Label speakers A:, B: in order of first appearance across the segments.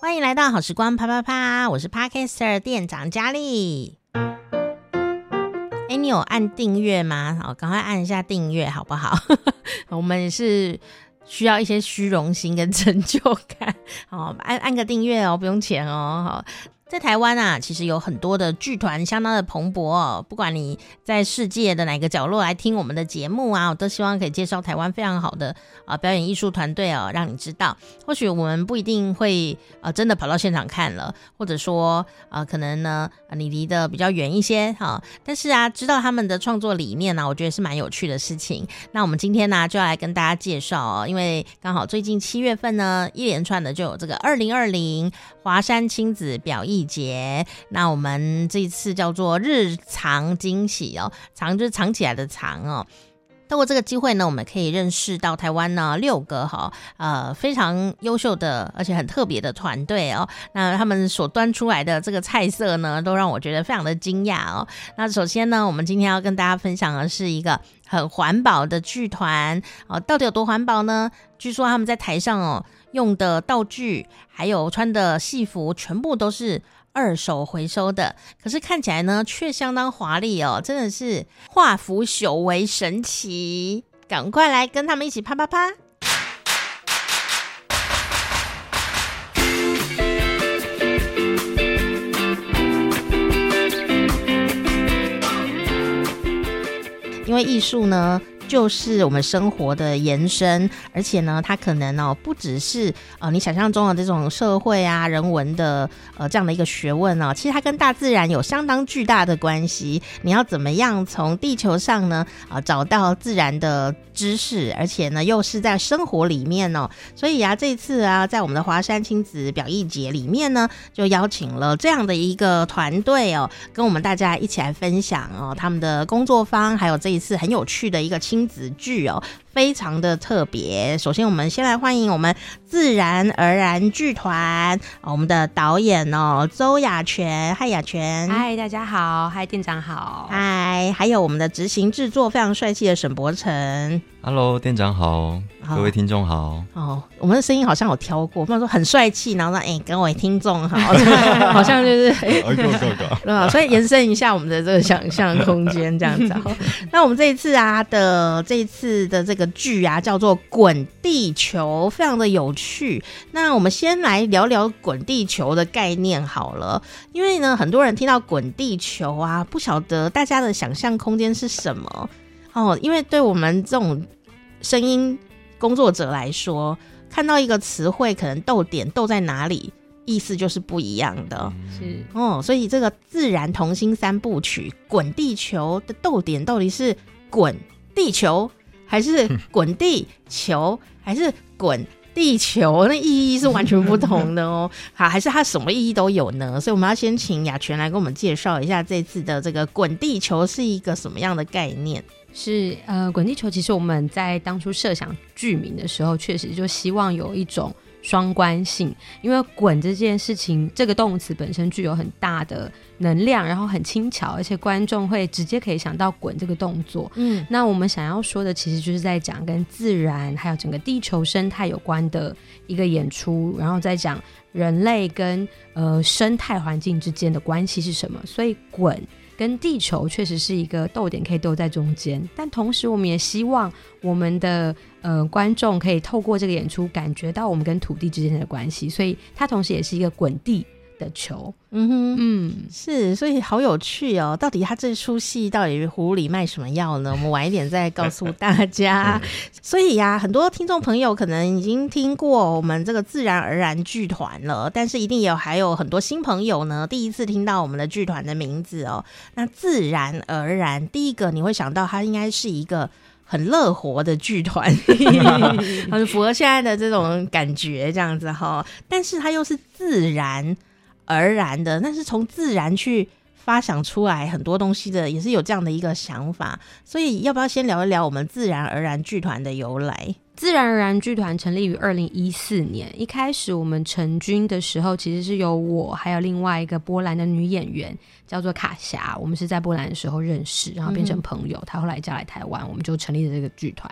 A: 欢迎来到好时光啪啪啪，我是 Parker 店长佳丽。哎，你有按订阅吗？好，赶快按一下订阅，好不好？我们是需要一些虚荣心跟成就感。好，按按个订阅哦，不用钱哦。好。在台湾啊，其实有很多的剧团相当的蓬勃哦。不管你在世界的哪个角落来听我们的节目啊，我都希望可以介绍台湾非常好的啊、表演艺术团队哦，让你知道。或许我们不一定会呃真的跑到现场看了，或者说呃可能呢你离得比较远一些哈、但是啊，知道他们的创作理念呢、我觉得是蛮有趣的事情。那我们今天呢就要来跟大家介绍哦，因为刚好最近七月份呢，一连串的就有这个二零二零华山亲子表意节，那我们这一次叫做日常惊喜哦，藏就是藏起来的藏哦。透过这个机会呢，我们可以认识到台湾呢六个哈呃非常优秀的而且很特别的团队哦。那他们所端出来的这个菜色呢，都让我觉得非常的惊讶哦。那首先呢，我们今天要跟大家分享的是一个很环保的剧团哦。到底有多环保呢？据说他们在台上哦。用的道具，还有穿的戏服，全部都是二手回收的。可是看起来呢，却相当华丽哦，真的是化腐朽为神奇。赶快来跟他们一起啪啪啪！因为艺术呢。就是我们生活的延伸，而且呢，它可能哦，不只是呃你想象中的这种社会啊、人文的呃这样的一个学问哦，其实它跟大自然有相当巨大的关系。你要怎么样从地球上呢啊、呃、找到自然的知识，而且呢又是在生活里面哦，所以啊这次啊在我们的华山亲子表意节里面呢，就邀请了这样的一个团队哦，跟我们大家一起来分享哦他们的工作坊，还有这一次很有趣的一个亲。亲子剧哦，非常的特别。首先，我们先来欢迎我们自然而然剧团，我们的导演哦，周雅泉。嗨，雅泉。
B: 嗨，大家好。嗨，店长好。
A: 嗨，还有我们的执行制作非常帅气的沈博成。
C: Hello，店长好，各位听众好。
A: 哦，我们的声音好像有挑过，不然说很帅气，然后说哎，各位听众好，好像就是哎，对吧？所以延伸一下我们的这个想象空间，这样子。那我们这一次啊的这一次的这个剧啊，叫做《滚地球》，非常的有趣。那我们先来聊聊滚地球的概念好了，因为呢，很多人听到滚地球啊，不晓得大家的想象空间是什么哦，因为对我们这种。声音工作者来说，看到一个词汇，可能逗点逗在哪里，意思就是不一样的。是哦，所以这个自然童心三部曲《滚地球》的逗点到底是滚地球，还是滚地球，还是滚地球？那意义是完全不同的哦。好，还是它什么意义都有呢？所以我们要先请雅泉来给我们介绍一下这次的这个《滚地球》是一个什么样的概念。
B: 是呃，滚地球其实我们在当初设想剧名的时候，确实就希望有一种双关性，因为滚这件事情，这个动词本身具有很大的能量，然后很轻巧，而且观众会直接可以想到滚这个动作。嗯，那我们想要说的，其实就是在讲跟自然还有整个地球生态有关的一个演出，然后再讲人类跟呃生态环境之间的关系是什么，所以滚。跟地球确实是一个逗点，可以逗在中间，但同时我们也希望我们的呃观众可以透过这个演出感觉到我们跟土地之间的关系，所以它同时也是一个滚地的球，嗯哼，嗯，
A: 是，所以好有趣哦。到底他这出戏到底葫芦里卖什么药呢？我们晚一点再告诉大家。所以呀、啊，很多听众朋友可能已经听过我们这个自然而然剧团了，但是一定有还有很多新朋友呢，第一次听到我们的剧团的名字哦。那自然而然，第一个你会想到它应该是一个很乐活的剧团，很符合现在的这种感觉，这样子哈。但是它又是自然。而然的，那是从自然去发想出来很多东西的，也是有这样的一个想法。所以，要不要先聊一聊我们自然而然剧团的由来？
B: 自然而然剧团成立于二零一四年，一开始我们成军的时候，其实是由我还有另外一个波兰的女演员，叫做卡霞，我们是在波兰的时候认识，然后变成朋友。她、嗯、后来嫁来台湾，我们就成立了这个剧团。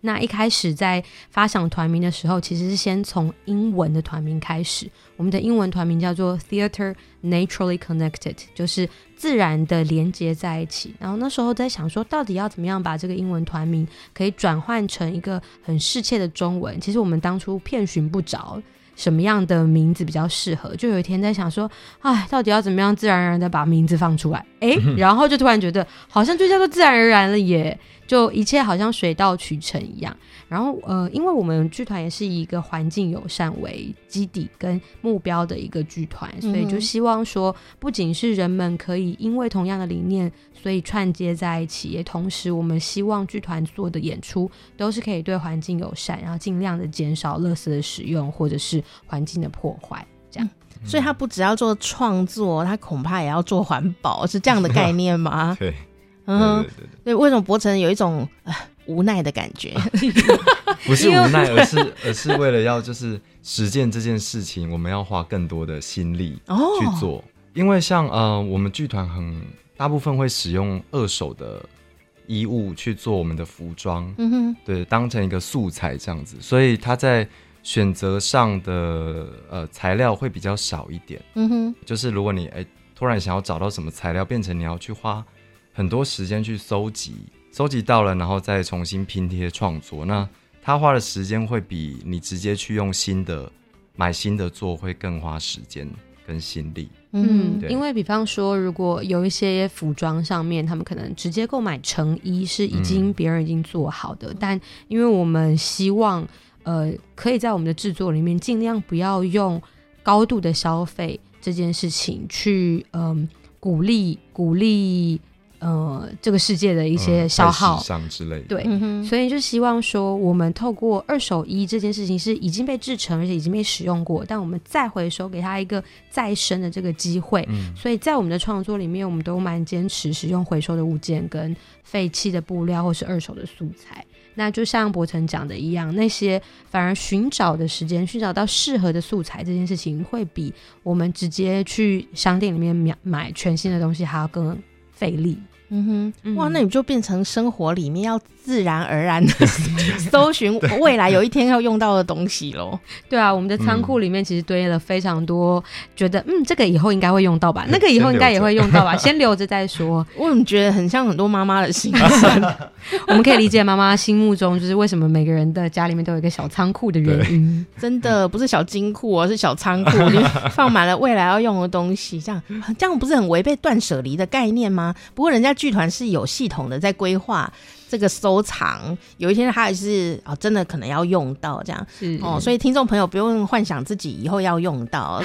B: 那一开始在发想团名的时候，其实是先从英文的团名开始。我们的英文团名叫做 Theater Naturally Connected，就是自然的连接在一起。然后那时候在想说，到底要怎么样把这个英文团名可以转换成一个很适切的中文？其实我们当初遍寻不着什么样的名字比较适合。就有一天在想说，哎，到底要怎么样自然而然的把名字放出来？哎，然后就突然觉得，好像就叫做自然而然了耶。就一切好像水到渠成一样，然后呃，因为我们剧团也是以一个环境友善为基底跟目标的一个剧团，所以就希望说，不仅是人们可以因为同样的理念，所以串接在一起，也同时我们希望剧团做的演出都是可以对环境友善，然后尽量的减少垃圾的使用或者是环境的破坏，这样。
A: 嗯，所以他不只要做创作，他恐怕也要做环保，是这样的概念吗？
C: 对。
A: 嗯，对对对，对，为什么博成有一种呃无奈的感觉？
C: 不是无奈，而是而是为了要就是实践这件事情，我们要花更多的心力去做。哦、因为像呃，我们剧团很大部分会使用二手的衣物去做我们的服装，嗯哼，对，当成一个素材这样子，所以它在选择上的呃材料会比较少一点。嗯哼，就是如果你哎突然想要找到什么材料，变成你要去花。很多时间去搜集，搜集到了，然后再重新拼贴创作。那他花的时间会比你直接去用新的买新的做会更花时间跟心力。
B: 嗯，因为比方说，如果有一些服装上面，他们可能直接购买成衣是已经别人已经做好的，嗯、但因为我们希望，呃，可以在我们的制作里面尽量不要用高度的消费这件事情去，嗯、呃，鼓励鼓励。呃，这个世界的一些消耗。
C: 之类的，
B: 对、嗯，所以就希望说，我们透过二手衣这件事情是已经被制成，而且已经被使用过，但我们再回收，给他一个再生的这个机会。嗯、所以在我们的创作里面，我们都蛮坚持使用回收的物件跟废弃的布料或是二手的素材。那就像博成讲的一样，那些反而寻找的时间，寻找到适合的素材这件事情，会比我们直接去商店里面买买全新的东西还要更费力。
A: 嗯哼，哇，那你就变成生活里面要自然而然的 搜寻未来有一天要用到的东西喽。
B: 对啊，我们的仓库里面其实堆了非常多，觉得嗯，这个以后应该会用到吧，那个以后应该也会用到吧，先留着再说。
A: 我怎么觉得很像很多妈妈的心声？
B: 我们可以理解妈妈心目中就是为什么每个人的家里面都有一个小仓库的原因。
A: 真的不是小金库，而是小仓库，里面放满了未来要用的东西。这样这样不是很违背断舍离的概念吗？不过人家。剧团是有系统的在规划这个收藏，有一天他也是哦，真的可能要用到这样哦，所以听众朋友不用幻想自己以后要用到，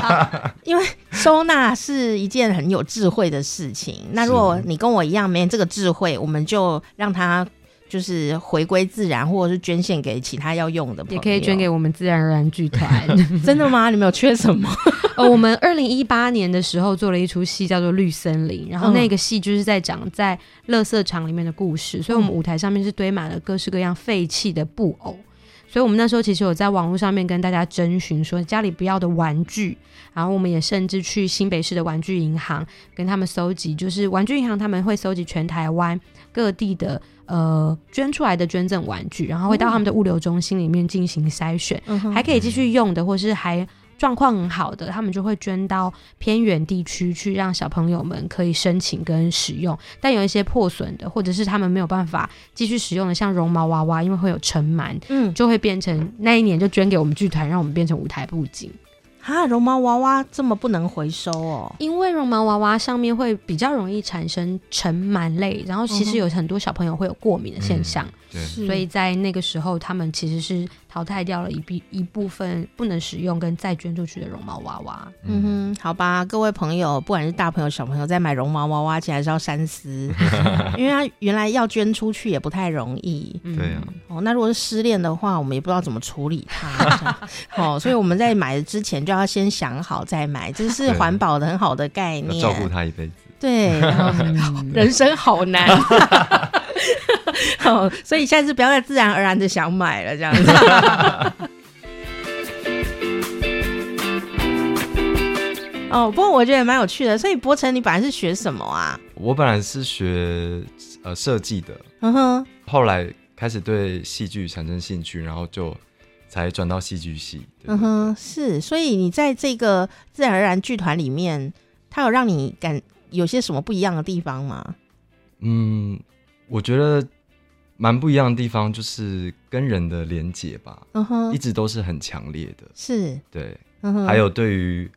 A: 因为收纳是一件很有智慧的事情。那如果你跟我一样没这个智慧，我们就让他。就是回归自然，或者是捐献给其他要用的
B: 也可以捐给我们自然而然剧团。
A: 真的吗？你们有缺什么？
B: 呃，我们二零一八年的时候做了一出戏，叫做《绿森林》，然后那个戏就是在讲在垃圾场里面的故事，所以我们舞台上面是堆满了各式各样废弃的布偶。所以，我们那时候其实有在网络上面跟大家征询，说家里不要的玩具，然后我们也甚至去新北市的玩具银行跟他们搜集，就是玩具银行他们会搜集全台湾各地的。呃，捐出来的捐赠玩具，然后会到他们的物流中心里面进行筛选，嗯，还可以继续用的，或是还状况很好的，他们就会捐到偏远地区去，让小朋友们可以申请跟使用。但有一些破损的，或者是他们没有办法继续使用的，像绒毛娃娃，因为会有尘螨，嗯，就会变成那一年就捐给我们剧团，让我们变成舞台布景。
A: 啊，绒毛娃娃这么不能回收哦？
B: 因为绒毛娃娃上面会比较容易产生尘螨类，然后其实有很多小朋友会有过敏的现象，嗯、所以在那个时候他们其实是。淘汰掉了一笔一部分不能使用跟再捐出去的绒毛娃娃。
A: 嗯哼，好吧，各位朋友，不管是大朋友小朋友，在买绒毛娃娃前还是要三思，因为他原来要捐出去也不太容易。
C: 对。
A: 哦，那如果是失恋的话，我们也不知道怎么处理它。哦，所以我们在买的之前就要先想好再买，这是环保的很好的概念。
C: 照顾他一辈子。
A: 对，人生好难。好，所以下次不要再自然而然的想买了，这样子。哦，不过我觉得也蛮有趣的。所以博成，你本来是学什么啊？
C: 我本来是学呃设计的，
A: 嗯哼，
C: 后来开始对戏剧产生兴趣，然后就才转到戏剧系。
A: 嗯哼，是。所以你在这个自然而然剧团里面，它有让你感有些什么不一样的地方吗？
C: 嗯，我觉得蛮不一样的地方就是跟人的连结吧。嗯哼，一直都是很强烈的。
A: 是，
C: 对。还有对于。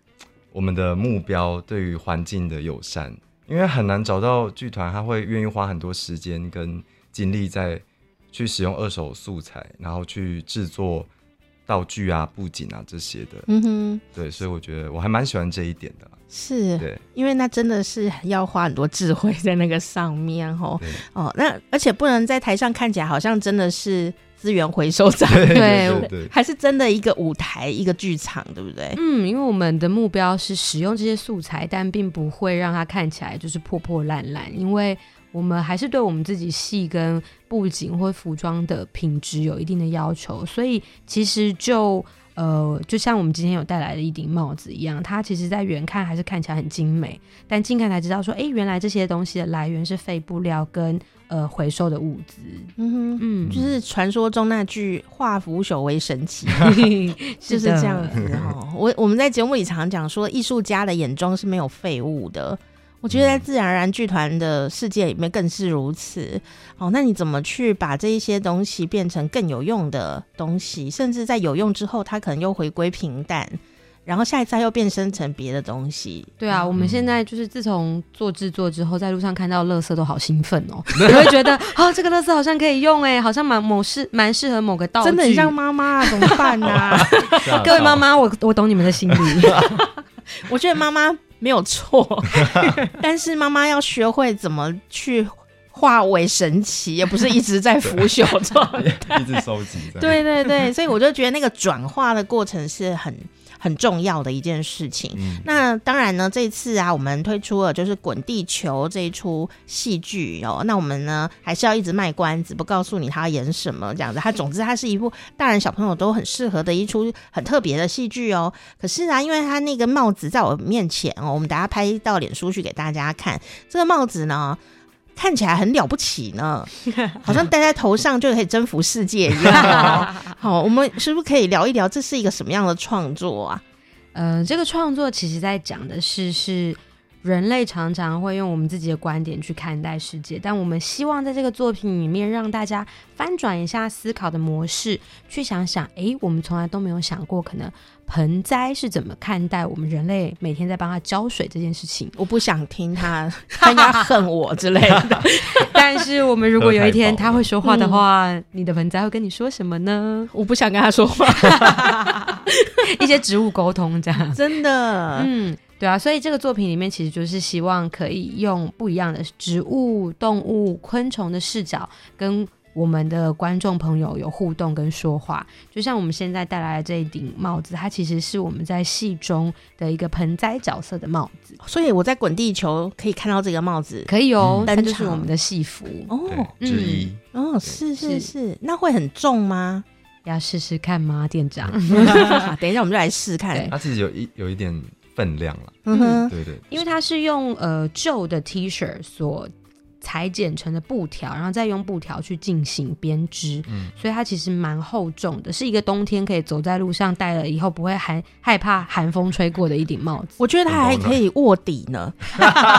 C: 我们的目标对于环境的友善，因为很难找到剧团，他会愿意花很多时间跟精力在去使用二手素材，然后去制作道具啊、布景啊这些的。嗯哼，对，所以我觉得我还蛮喜欢这一点的。
A: 是，
C: 对，
A: 因为那真的是要花很多智慧在那个上面哦。哦，那而且不能在台上看起来好像真的是。资源回收站，
C: 对 对，对，对，
A: 还是真的一个舞台，一个剧场，对不对？
B: 嗯，因为我们的目标是使用这些素材，但并不会让它看起来就是破破烂烂，因为我们还是对我们自己戏跟布景或服装的品质有一定的要求，所以其实就。呃，就像我们今天有带来的一顶帽子一样，它其实在远看还是看起来很精美，但近看才知道说，哎，原来这些东西的来源是废布料跟呃回收的物资。嗯哼，嗯，
A: 就是传说中那句“化腐朽为神奇”，就是这样子哦。我我们在节目里常常讲说，艺术家的眼中是没有废物的。我觉得在自然而然剧团的世界里面更是如此。哦，那你怎么去把这一些东西变成更有用的东西？甚至在有用之后，它可能又回归平淡，然后下一次又变身成别的东西。
B: 对啊，我们现在就是自从做制作之后，在路上看到垃圾都好兴奋哦，你会觉得啊、哦，这个垃圾好像可以用哎，好像蛮某适蛮适合某个道具，
A: 真的很像妈妈、啊、怎么办啊？
B: 各位妈妈，我我懂你们的心理。
A: 我觉得妈妈。没有错，但是妈妈要学会怎么去化为神奇，也不是一直在腐朽状态，
C: 一直收集。
A: 对对对，所以我就觉得那个转化的过程是很。很重要的一件事情。嗯、那当然呢，这次啊，我们推出了就是《滚地球》这一出戏剧哦。那我们呢，还是要一直卖关子，不告诉你他要演什么这样子。它总之，它是一部大人小朋友都很适合的一出很特别的戏剧哦。可是啊，因为它那个帽子在我面前哦，我们等下拍到脸书去给大家看。这个帽子呢，看起来很了不起呢，好像戴在头上就可以征服世界一样。好，我们是不是可以聊一聊这是一个什么样的创作啊？
B: 呃，这个创作其实在讲的是，是人类常常会用我们自己的观点去看待世界，但我们希望在这个作品里面让大家翻转一下思考的模式，去想想，诶，我们从来都没有想过，可能。盆栽是怎么看待我们人类每天在帮它浇水这件事情？
A: 我不想听他，他应该恨我之类的。
B: 但是我们如果有一天他会说话的话，嗯、你的盆栽会跟你说什么呢？
A: 我不想跟他说话，
B: 一些植物沟通这样。
A: 真的，
B: 嗯，对啊，所以这个作品里面其实就是希望可以用不一样的植物、动物、昆虫的视角跟。我们的观众朋友有互动跟说话，就像我们现在带来的这一顶帽子，它其实是我们在戏中的一个盆栽角色的帽子。
A: 所以我在滚地球可以看到这个帽子，
B: 可以哦，那、嗯、就是我们的戏服
A: 哦，
C: 之一
A: 哦，是是是，那会很重吗？
B: 要试试看吗，店长？
A: 等一下我们就来试看，
C: 它其实有一有一点分量了，
A: 嗯哼，
C: 对对，
B: 因为它是用呃旧的 T 恤所。裁剪成的布条，然后再用布条去进行编织，嗯，所以它其实蛮厚重的，是一个冬天可以走在路上戴了以后不会寒害怕寒风吹过的一顶帽子。
A: 我觉得它还可以卧底呢，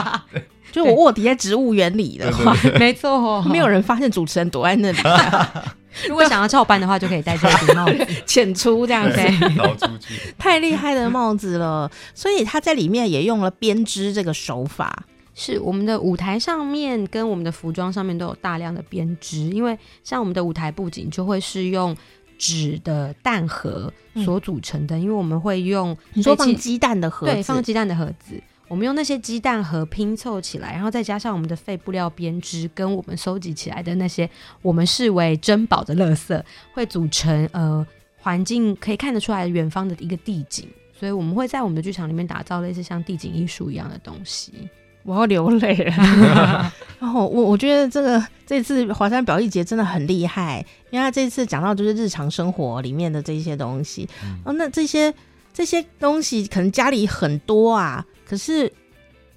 A: 就我卧底在植物园里的话，
B: 没错，
A: 没有人发现主持人躲在那里。
B: 如果想要翘班的话，就可以戴这顶帽子，
A: 浅出这样子，
C: 逃 出去。
A: 太厉害的帽子了，所以他在里面也用了编织这个手法。
B: 是我们的舞台上面跟我们的服装上面都有大量的编织，因为像我们的舞台布景就会是用纸的蛋盒所组成的，嗯、因为我们会用
A: 你说放鸡蛋的盒子，
B: 对，放鸡蛋的盒子，我们用那些鸡蛋盒拼凑起来，然后再加上我们的废布料编织，跟我们收集起来的那些我们视为珍宝的垃圾，会组成呃环境可以看得出来远方的一个地景，所以我们会在我们的剧场里面打造类似像地景艺术一样的东西。
A: 我要流泪了。然后我我觉得这个这次华山表艺节真的很厉害，因为他这次讲到就是日常生活里面的这些东西。嗯、哦，那这些这些东西可能家里很多啊，可是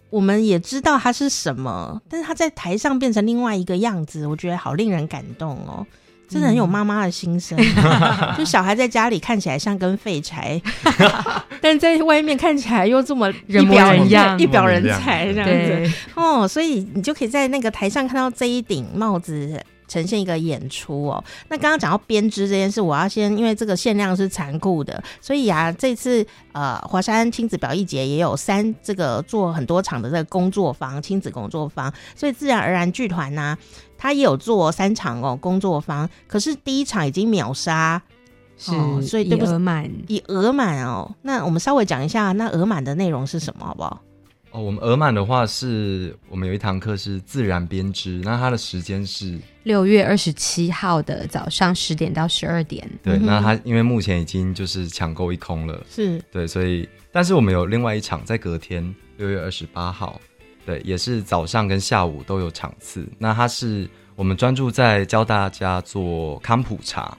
A: 我们也知道它是什么，但是他在台上变成另外一个样子，我觉得好令人感动哦。真的很有妈妈的心声，嗯、就小孩在家里看起来像根废柴，但在外面看起来又这么一表人样，一表人才这样子。哦，所以你就可以在那个台上看到这一顶帽子呈现一个演出哦。那刚刚讲到编织这件事，我要先因为这个限量是残酷的，所以啊，这次呃华山亲子表艺节也有三这个做很多场的这个工作坊，亲子工作坊，所以自然而然剧团呢、啊。他也有做三场哦，工作坊，可是第一场已经秒杀，
B: 是，哦、所以对不满，
A: 以额满哦。那我们稍微讲一下，那额满的内容是什么，好不好？
C: 哦，我们额满的话是，我们有一堂课是自然编织，那它的时间是
B: 六月二十七号的早上十点到十二
C: 点。对，那它因为目前已经就是抢购一空了，
A: 是
C: 对，所以但是我们有另外一场在隔天六月二十八号。对，也是早上跟下午都有场次。那它是我们专注在教大家做康普茶。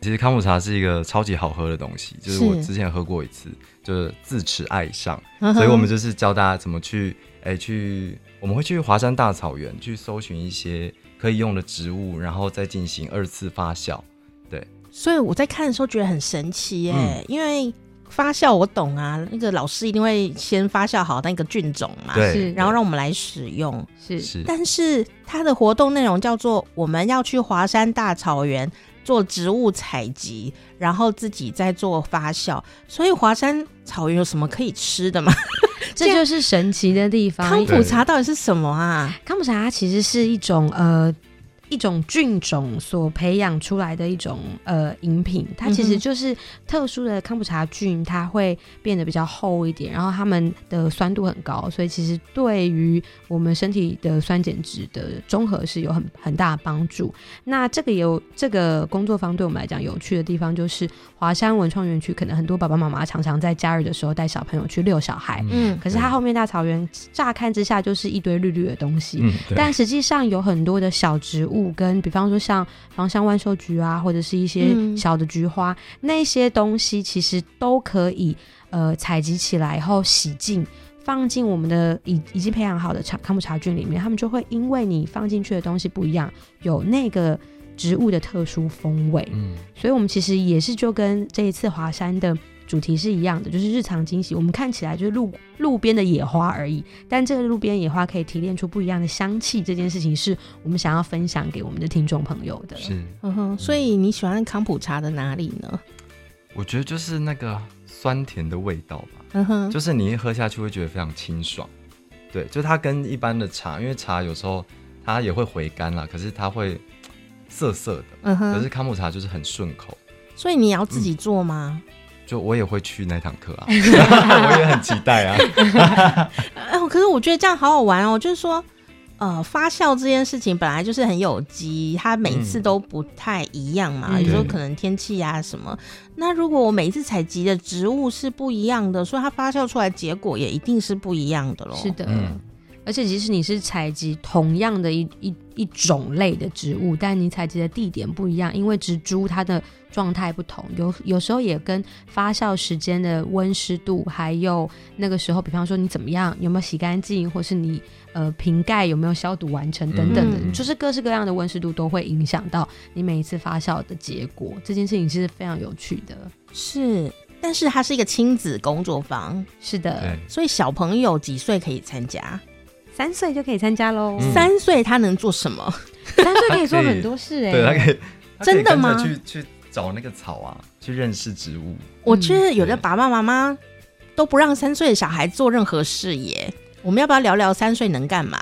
C: 其实康普茶是一个超级好喝的东西，就是我之前喝过一次，是就是自持爱上。所以我们就是教大家怎么去，哎，去我们会去华山大草原去搜寻一些可以用的植物，然后再进行二次发酵。对，
A: 所以我在看的时候觉得很神奇耶，嗯、因为。发酵我懂啊，那个老师一定会先发酵好那个菌种嘛，
C: 对
A: 是，然后让我们来使用，
B: 是是。
A: 但是它的活动内容叫做我们要去华山大草原做植物采集，然后自己再做发酵。所以华山草原有什么可以吃的吗？
B: 这就是神奇的地方。
A: 康普茶到底是什么啊？
B: 康普茶它其实是一种呃。一种菌种所培养出来的一种呃饮品，它其实就是特殊的康普茶菌，它会变得比较厚一点，然后它们的酸度很高，所以其实对于我们身体的酸碱值的综合是有很很大的帮助。那这个有这个工作坊对我们来讲有趣的地方，就是华山文创园区，可能很多爸爸妈妈常常在假日的时候带小朋友去遛小孩，嗯，可是它后面大草原乍看之下就是一堆绿绿的东西，嗯，但实际上有很多的小植物。跟比方说像芳香万寿菊啊，或者是一些小的菊花，嗯、那些东西其实都可以呃采集起来以后洗净，放进我们的已已经培养好的茶康普茶菌里面，他们就会因为你放进去的东西不一样，有那个植物的特殊风味。嗯，所以我们其实也是就跟这一次华山的。主题是一样的，就是日常惊喜。我们看起来就是路路边的野花而已，但这个路边野花可以提炼出不一样的香气。这件事情是我们想要分享给我们的听众朋友的。
C: 是，
A: 嗯哼。所以你喜欢康普茶的哪里呢？
C: 我觉得就是那个酸甜的味道吧。
A: 嗯哼，
C: 就是你一喝下去会觉得非常清爽。对，就它跟一般的茶，因为茶有时候它也会回甘啦，可是它会涩涩的。嗯哼。可是康普茶就是很顺口。
A: 所以你要自己做吗？嗯
C: 就我也会去那堂课啊，我也很期待啊。
A: 哎，可是我觉得这样好好玩哦。就是说，呃，发酵这件事情本来就是很有机，它每次都不太一样嘛。有时候可能天气啊什么。那如果我每一次采集的植物是不一样的，所以它发酵出来结果也一定是不一样的喽。
B: 是的。嗯而且，即使你是采集同样的一一一种类的植物，但你采集的地点不一样，因为植株它的状态不同，有有时候也跟发酵时间的温湿度，还有那个时候，比方说你怎么样，有没有洗干净，或是你呃瓶盖有没有消毒完成等等的，嗯、就是各式各样的温湿度都会影响到你每一次发酵的结果。这件事情是非常有趣的，
A: 是，但是它是一个亲子工作坊，
B: 是的，
A: 所以小朋友几岁可以参加？
B: 三岁就可以参加喽。
A: 嗯、三岁他能做什么？
B: 三岁可以做很多事哎、欸。
C: 对，他可以，
A: 真的吗？
C: 去去找那个草啊，去认识植物。
A: 我觉得有的爸爸妈妈都不让三岁的小孩做任何事耶。我们要不要聊聊三岁能干嘛？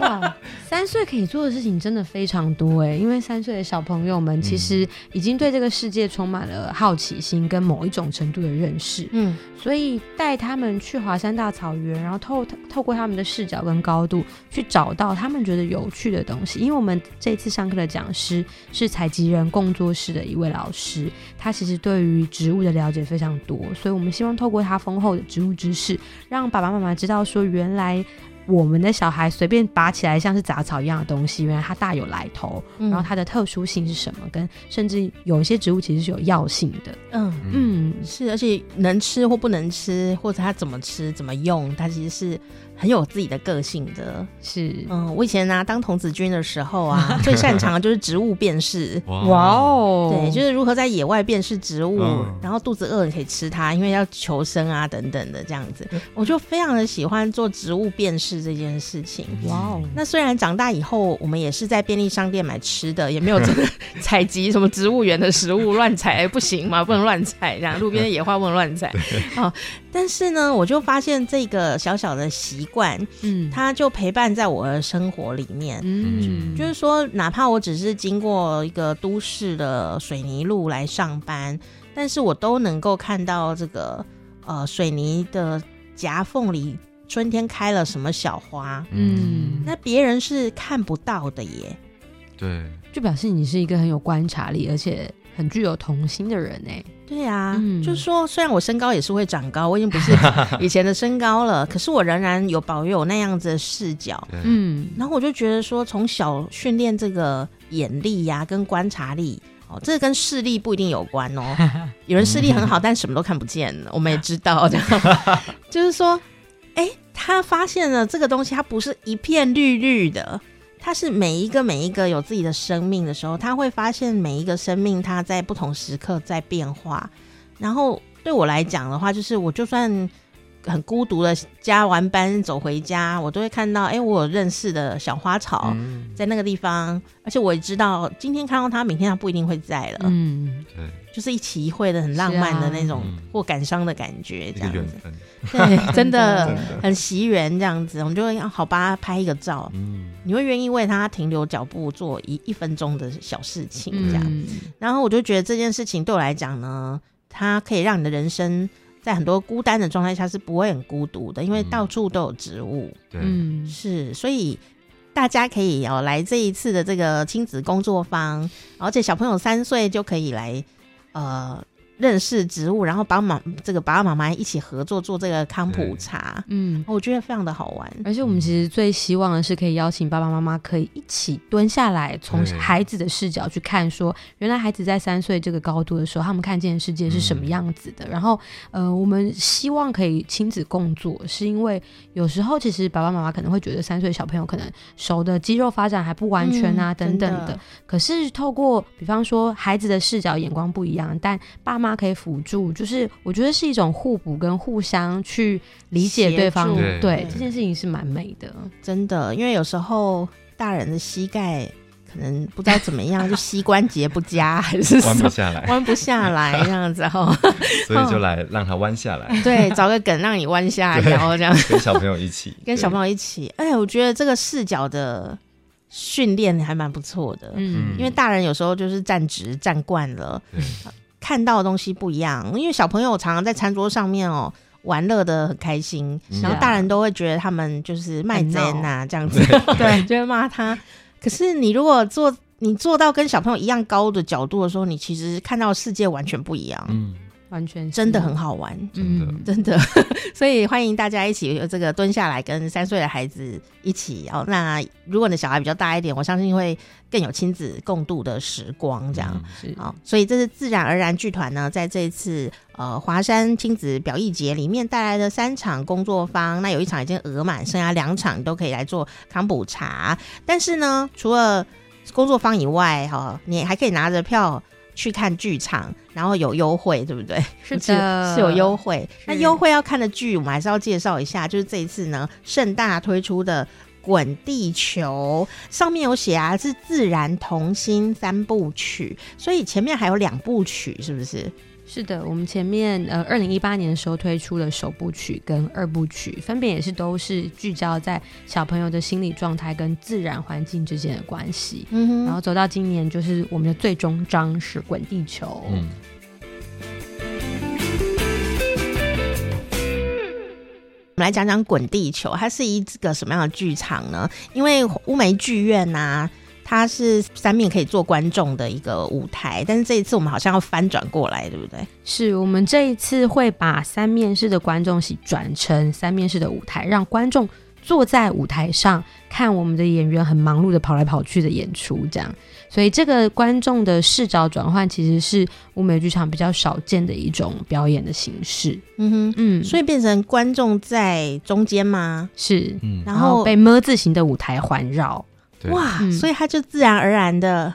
B: 哇，三岁可以做的事情真的非常多哎，因为三岁的小朋友们其实已经对这个世界充满了好奇心跟某一种程度的认识，嗯，所以带他们去华山大草原，然后透透过他们的视角跟高度去找到他们觉得有趣的东西。因为我们这次上课的讲师是采集人工作室的一位老师，他其实对于植物的了解非常多，所以我们希望透过他丰厚的植物知识，让爸爸妈妈知道说。原来我们的小孩随便拔起来像是杂草一样的东西，原来它大有来头，嗯、然后它的特殊性是什么？跟甚至有一些植物其实是有药性的。
A: 嗯嗯，是，而且能吃或不能吃，或者它怎么吃、怎么用，它其实是。很有自己的个性的，
B: 是
A: 嗯，我以前呢、啊、当童子军的时候啊，最擅长的就是植物辨识。
B: 哇哦，
A: 对，就是如何在野外辨识植物，嗯、然后肚子饿了可以吃它，因为要求生啊等等的这样子，我就非常的喜欢做植物辨识这件事情。哇哦，那虽然长大以后我们也是在便利商店买吃的，也没有真的 采集什么植物园的食物乱采，不行嘛，不能乱采，这样路边的野花不能乱采。啊，但是呢，我就发现这个小小的习。惯，嗯，他就陪伴在我的生活里面，嗯，就是说，哪怕我只是经过一个都市的水泥路来上班，但是我都能够看到这个呃水泥的夹缝里，春天开了什么小花，嗯，那别人是看不到的耶，
C: 对，
B: 就表示你是一个很有观察力，而且很具有童心的人呢。
A: 对啊，嗯、就是说，虽然我身高也是会长高，我已经不是 以前的身高了，可是我仍然有保有那样子的视角。嗯，然后我就觉得说，从小训练这个眼力呀、啊，跟观察力，哦，这个跟视力不一定有关哦。有人视力很好，但什么都看不见，我们也知道这样。就是说，哎，他发现了这个东西，它不是一片绿绿的。他是每一个每一个有自己的生命的时候，他会发现每一个生命它在不同时刻在变化。然后对我来讲的话，就是我就算很孤独的加完班走回家，我都会看到，哎，我有认识的小花草在那个地方，嗯、而且我也知道今天看到它，明天它不一定会在了。嗯，对。就是一起一会的很浪漫的那种或感伤的感觉，这样子，对，真的。很惜缘这样子，我们就会好吧拍一个照，你会愿意为他停留脚步做一一分钟的小事情这样，然后我就觉得这件事情对我来讲呢，它可以让你的人生在很多孤单的状态下是不会很孤独的，因为到处都有植物，嗯，是，所以大家可以哦来这一次的这个亲子工作坊，而且小朋友三岁就可以来。呃，认识植物，然后帮忙这个爸爸妈妈一起合作做这个康普茶，嗯，我觉得非常的好玩。
B: 而且我们其实最希望的是可以邀请爸爸妈妈可以一起蹲下来，从孩子的视角去看，说原来孩子在三岁这个高度的时候，他们看见的世界是什么样子的。嗯、然后，呃，我们希望可以亲子共作，是因为有时候其实爸爸妈妈可能会觉得三岁小朋友可能手的肌肉发展还不完全啊，嗯、等等的。的可是透过比方说孩子的视角眼光不一样，但爸妈可以辅助，就是我觉得是一种互补跟互相去理解对方，对这件事情是蛮美的，
A: 真的。因为有时候大人的膝盖可能不知道怎么样，就膝关节不佳，还是
C: 弯不下来，
A: 弯不下来这样子哈，
C: 所以就来让他弯下来，
A: 对，找个梗让你弯下来，然后这样
C: 跟小朋友一起，
A: 跟小朋友一起。哎，我觉得这个视角的训练还蛮不错的，嗯，因为大人有时候就是站直站惯了。嗯看到的东西不一样，因为小朋友常常在餐桌上面哦玩乐的很开心，然后大人都会觉得他们就是卖贼呐这样子，对，就会骂他。可是你如果做你做到跟小朋友一样高的角度的时候，你其实看到世界完全不一样。嗯。
B: 完全
A: 真的很好玩，嗯，真的，所以欢迎大家一起这个蹲下来跟三岁的孩子一起哦。那如果你的小孩比较大一点，我相信会更有亲子共度的时光，这样是好。所以这是自然而然剧团呢，在这一次呃华山亲子表艺节里面带来的三场工作坊，那有一场已经额满，剩下两场都可以来做康补茶。但是呢，除了工作坊以外，哈，你还可以拿着票。去看剧场，然后有优惠，对不对？
B: 是的，
A: 是，是有优惠。那优惠要看的剧，我们还是要介绍一下。就是这一次呢，盛大推出的《滚地球》，上面有写啊，是自然童心三部曲，所以前面还有两部曲，是不是？
B: 是的，我们前面呃，二零一八年的时候推出了首部曲跟二部曲，分别也是都是聚焦在小朋友的心理状态跟自然环境之间的关系。嗯哼，然后走到今年，就是我们的最终章是滚地球。嗯，
A: 我们来讲讲滚地球，它是一个什么样的剧场呢？因为乌梅剧院呐、啊。它是三面可以做观众的一个舞台，但是这一次我们好像要翻转过来，对不对？
B: 是我们这一次会把三面式的观众席转成三面式的舞台，让观众坐在舞台上看我们的演员很忙碌的跑来跑去的演出，这样。所以这个观众的视角转换，其实是舞美剧场比较少见的一种表演的形式。
A: 嗯哼，嗯，所以变成观众在中间吗？
B: 是，嗯，然后被么字形的舞台环绕。
A: 哇，所以他就自然而然的。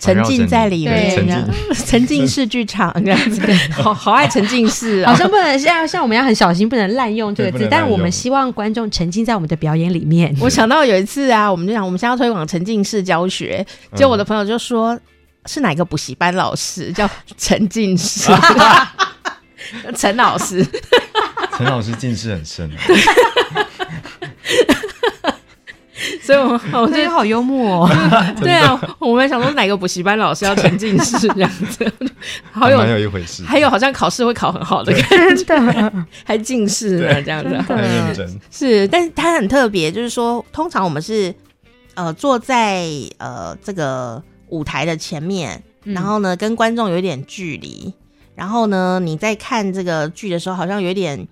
A: 沉浸在里面，沉浸。式剧场这样子，好好爱沉浸式，
B: 好像不能像像我们要很小心，不能滥用这个字，但我们希望观众沉浸在我们的表演里面。
A: 我想到有一次啊，我们就讲我们现在要推广沉浸式教学，结果我的朋友就说是哪个补习班老师叫沉浸式，陈老师，
C: 陈老师近视很深。
A: 所以我，我我觉得
B: 好幽默哦。
A: 对啊，我们想说哪个补习班老师要沉浸式这样子，好有
C: 有一回事。
A: 还有好像考试会考很好的感觉，还近视呢这样子，
C: 很认真。
A: 是，但是它很特别，就是说，通常我们是呃坐在呃这个舞台的前面，然后呢跟观众有一点距离，然后呢你在看这个剧的时候，好像有一点。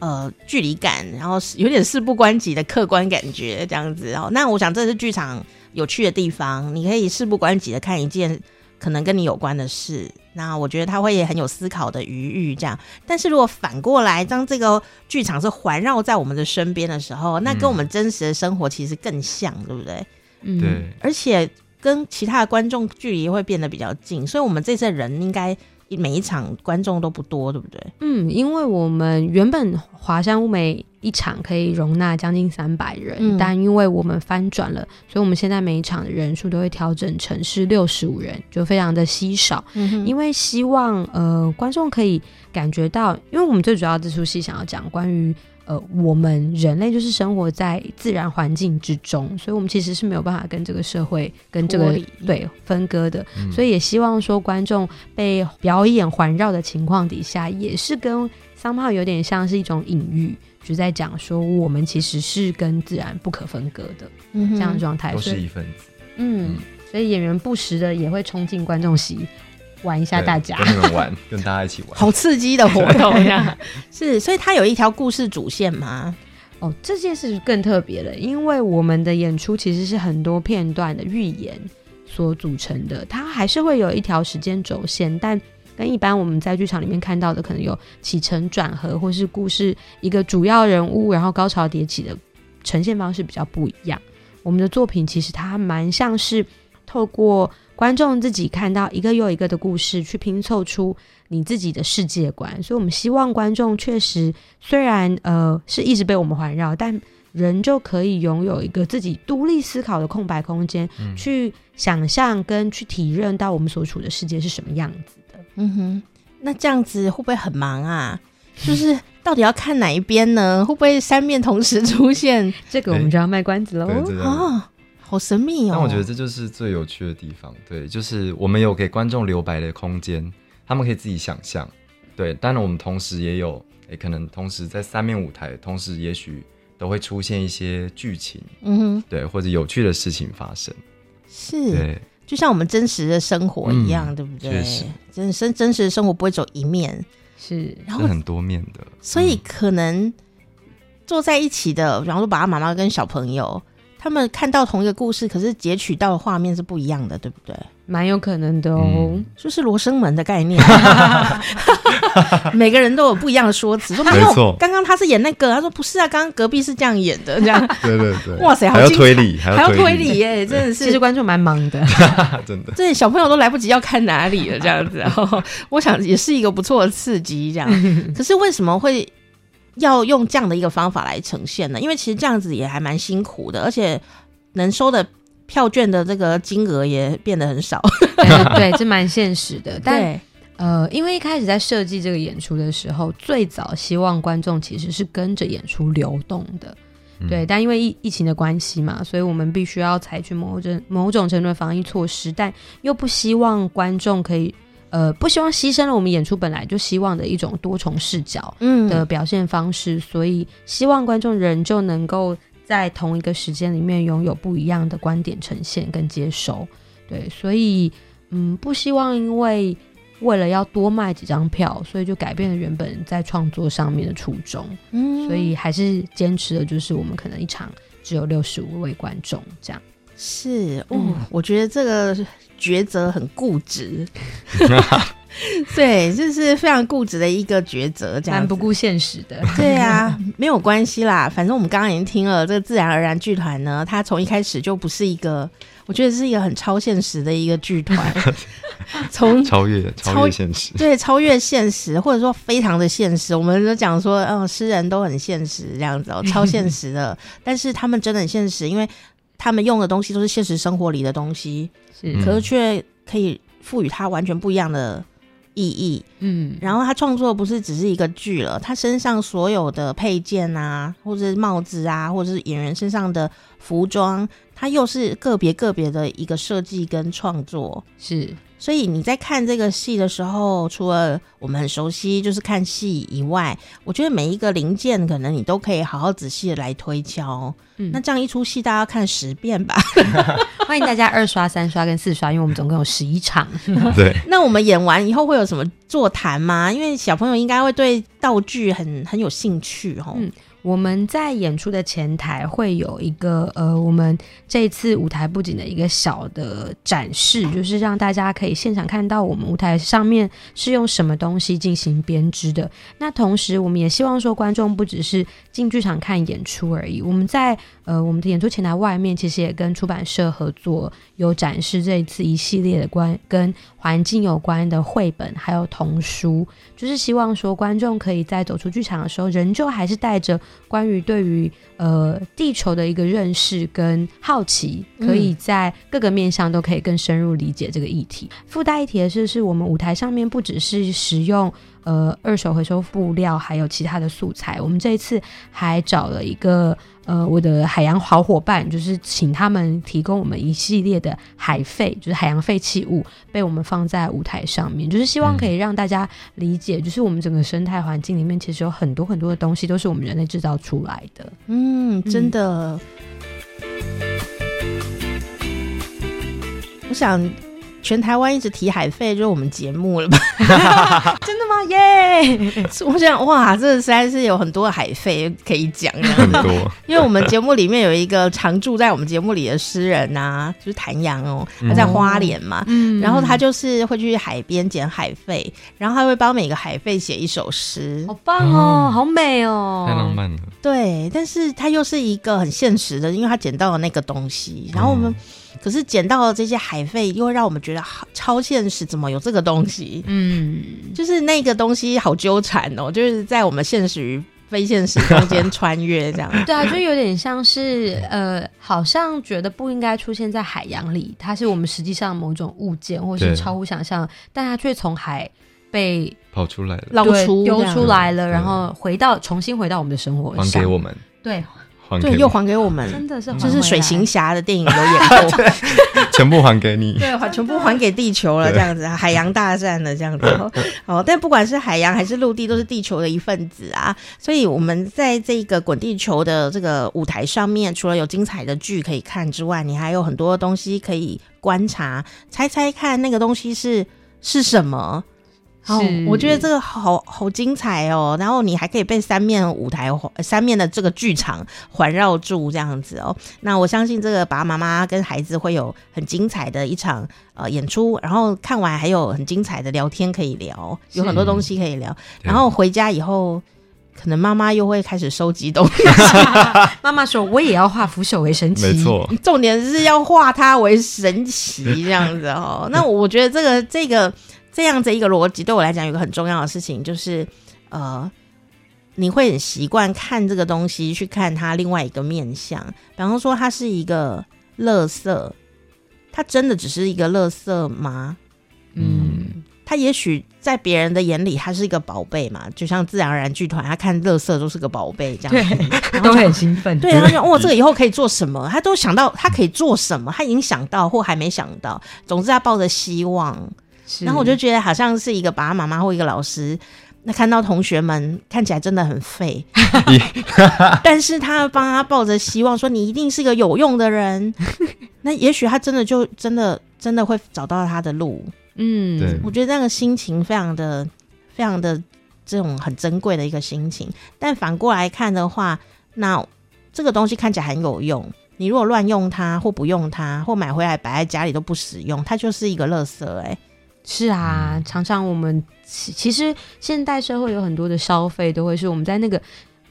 A: 呃，距离感，然后有点事不关己的客观感觉，这样子哦。那我想这是剧场有趣的地方，你可以事不关己的看一件可能跟你有关的事。那我觉得他会也很有思考的余裕，这样。但是如果反过来，当这个剧场是环绕在我们的身边的时候，那跟我们真实的生活其实更像，对不对？
C: 嗯，对。
A: 而且跟其他的观众距离会变得比较近，所以我们这次人应该。每一场观众都不多，对不对？
B: 嗯，因为我们原本华山物美一场可以容纳将近三百人，嗯，但因为我们翻转了，所以我们现在每一场的人数都会调整成是六十五人，就非常的稀少。嗯，因为希望呃观众可以感觉到，因为我们最主要这出戏想要讲关于。呃，我们人类就是生活在自然环境之中，所以我们其实是没有办法跟这个社会跟这个对分割的。嗯、所以也希望说，观众被表演环绕的情况底下，也是跟 somehow 有点像是一种隐喻，就在讲说我们其实是跟自然不可分割的这样的状态，
C: 都是一份子。
B: 嗯，所以演员不时的也会冲进观众席。玩一下，大家
C: 跟你们玩，跟大家一起玩，
A: 好刺激的活动呀！是，所以它有一条故事主线吗？
B: 哦，这件事更特别了，因为我们的演出其实是很多片段的预言所组成的，它还是会有一条时间轴线，但跟一般我们在剧场里面看到的，可能有起承转合，或是故事一个主要人物，然后高潮迭起的呈现方式比较不一样。我们的作品其实它蛮像是透过。观众自己看到一个又一个的故事，去拼凑出你自己的世界观。所以，我们希望观众确实虽然呃是一直被我们环绕，但人就可以拥有一个自己独立思考的空白空间，嗯、去想象跟去体认到我们所处的世界是什么样子的。
A: 嗯哼，那这样子会不会很忙啊？就是到底要看哪一边呢？会不会三面同时出现？
B: 这个我们就要卖关子喽。
A: 哦。好神秘哦！
C: 但我觉得这就是最有趣的地方，对，就是我们有给观众留白的空间，他们可以自己想象，对。当然，我们同时也有，也可能同时在三面舞台，同时也许都会出现一些剧情，嗯哼，对，或者有趣的事情发生，
A: 是，对，就像我们真实的生活一样，嗯、对不对？确实，真真真实的生活不会走一面，
B: 是，
C: 然后很多面的，
A: 所以可能坐在一起的，然后爸爸妈妈跟小朋友。他们看到同一个故事，可是截取到的画面是不一样的，对不对？
B: 蛮有可能的哦，嗯、
A: 就是罗生门的概念。每个人都有不一样的说辞，说没有，刚刚他是演那个，他说不是啊，刚刚隔壁是这样演的，这样。
C: 对对对，
A: 哇塞，
C: 还要推理，还要
A: 推理耶，真的是。
B: 其实观众蛮忙的，
C: 真的。
A: 这小朋友都来不及要看哪里了，这样子。然后我想也是一个不错的刺激，这样。可是为什么会？要用这样的一个方法来呈现呢？因为其实这样子也还蛮辛苦的，而且能收的票券的这个金额也变得很少。
B: 对，这蛮现实的。但呃，因为一开始在设计这个演出的时候，最早希望观众其实是跟着演出流动的。嗯、对，但因为疫疫情的关系嘛，所以我们必须要采取某种某种程度的防疫措施，但又不希望观众可以。呃，不希望牺牲了我们演出本来就希望的一种多重视角的表现方式，嗯、所以希望观众人就能够在同一个时间里面拥有不一样的观点呈现跟接收。对，所以嗯，不希望因为为了要多卖几张票，所以就改变了原本在创作上面的初衷。嗯，所以还是坚持的就是我们可能一场只有六十五位观众这样。
A: 是，哦，嗯、我觉得这个抉择很固执。对，就是非常固执的一个抉择，这样
B: 不顾现实的。
A: 对啊，没有关系啦，反正我们刚刚已经听了这个自然而然剧团呢，它从一开始就不是一个，我觉得是一个很超现实的一个剧团，从
C: 超越超越现实，
A: 对，超越现实，或者说非常的现实。我们都讲说，嗯，诗人都很现实这样子哦，超现实的，但是他们真的很现实，因为他们用的东西都是现实生活里的东西，是，可是却可以赋予它完全不一样的。意义，嗯，然后他创作不是只是一个剧了，他身上所有的配件啊，或者是帽子啊，或者是演员身上的服装，它又是个别个别的一个设计跟创作，
B: 是。
A: 所以你在看这个戏的时候，除了我们很熟悉就是看戏以外，我觉得每一个零件可能你都可以好好仔细的来推敲。嗯，那这样一出戏大家要看十遍吧？
B: 欢迎大家二刷、三刷跟四刷，因为我们总共有十一场。
C: 对。
A: 那我们演完以后会有什么座谈吗？因为小朋友应该会对道具很很有兴趣哦。嗯
B: 我们在演出的前台会有一个呃，我们这次舞台布景的一个小的展示，就是让大家可以现场看到我们舞台上面是用什么东西进行编织的。那同时，我们也希望说，观众不只是进剧场看演出而已。我们在呃，我们的演出前台外面，其实也跟出版社合作，有展示这一次一系列的关跟环境有关的绘本，还有童书，就是希望说，观众可以在走出剧场的时候，仍旧还是带着。关于对于呃地球的一个认识跟好奇，可以在各个面向都可以更深入理解这个议题。附带一提的是，是我们舞台上面不只是使用呃二手回收布料，还有其他的素材。我们这一次还找了一个。呃，我的海洋好伙伴就是请他们提供我们一系列的海废，就是海洋废弃物，被我们放在舞台上面，就是希望可以让大家理解，嗯、就是我们整个生态环境里面其实有很多很多的东西都是我们人类制造出来的。
A: 嗯，真的。嗯、我想。全台湾一直提海费，就是我们节目了吧？
B: 真的吗？耶、
A: yeah!！我想，哇，这实在是有很多海费可以讲，
C: 很多。
A: 因为我们节目里面有一个常住在我们节目里的诗人呐、啊，就是谭阳哦，他在花莲嘛，嗯，然后他就是会去海边捡海费，然后他会帮每个海费写一首诗，
B: 好棒哦，嗯、好美哦，
C: 太浪漫了。
A: 对，但是他又是一个很现实的，因为他捡到了那个东西，然后我们。嗯可是捡到了这些海费，又会让我们觉得好超现实，怎么有这个东西？嗯，就是那个东西好纠缠哦，就是在我们现实与非现实中间穿越这样。
B: 对啊，就有点像是呃，好像觉得不应该出现在海洋里，它是我们实际上某种物件，或是超乎想象，但它却从海被
C: 跑出来了，
A: 捞出
B: 丢出来了，然后回到重新回到我们的生活，
C: 还给我们。
B: 对。
A: 对，又还给我们，
B: 真的是
A: 就是水行侠的电影有演过，
C: 全部还给你，
A: 对，还全部还给地球了，这样子，海洋大战的这样子，哦，但不管是海洋还是陆地，都是地球的一份子啊。所以我们在这个滚地球的这个舞台上面，除了有精彩的剧可以看之外，你还有很多东西可以观察，猜猜看那个东西是是什么。哦，我觉得这个好好精彩哦，然后你还可以被三面舞台、三面的这个剧场环绕住这样子哦。那我相信这个爸爸妈妈跟孩子会有很精彩的一场呃演出，然后看完还有很精彩的聊天可以聊，有很多东西可以聊。然后回家以后，可能妈妈又会开始收集东西。
B: 妈妈说：“我也要化腐朽为神奇。”没
C: 错，
A: 重点是要化它为神奇这样子哦。那我觉得这个这个。这样子一个逻辑对我来讲，有个很重要的事情就是，呃，你会很习惯看这个东西，去看它另外一个面相。比方说，它是一个垃圾，它真的只是一个垃圾吗？嗯，它也许在别人的眼里，它是一个宝贝嘛。就像自然而然剧团，他看垃圾都是个宝贝，这样
B: 对，都很兴奋。
A: 对，他说：“哦，这个以后可以做什么？”他都想到他可以做什么，他已经想到或还没想到。总之，他抱着希望。然后我就觉得好像是一个爸爸妈妈或一个老师，那看到同学们看起来真的很废，但是他帮他抱着希望说，你一定是个有用的人，那也许他真的就真的真的会找到他的路。
B: 嗯，
C: 对，
A: 我觉得那个心情非常的、非常的这种很珍贵的一个心情。但反过来看的话，那这个东西看起来很有用，你如果乱用它或不用它，或买回来摆在家里都不使用，它就是一个垃圾、欸。哎，
B: 是啊，常常我们其实现代社会有很多的消费都会是我们在那个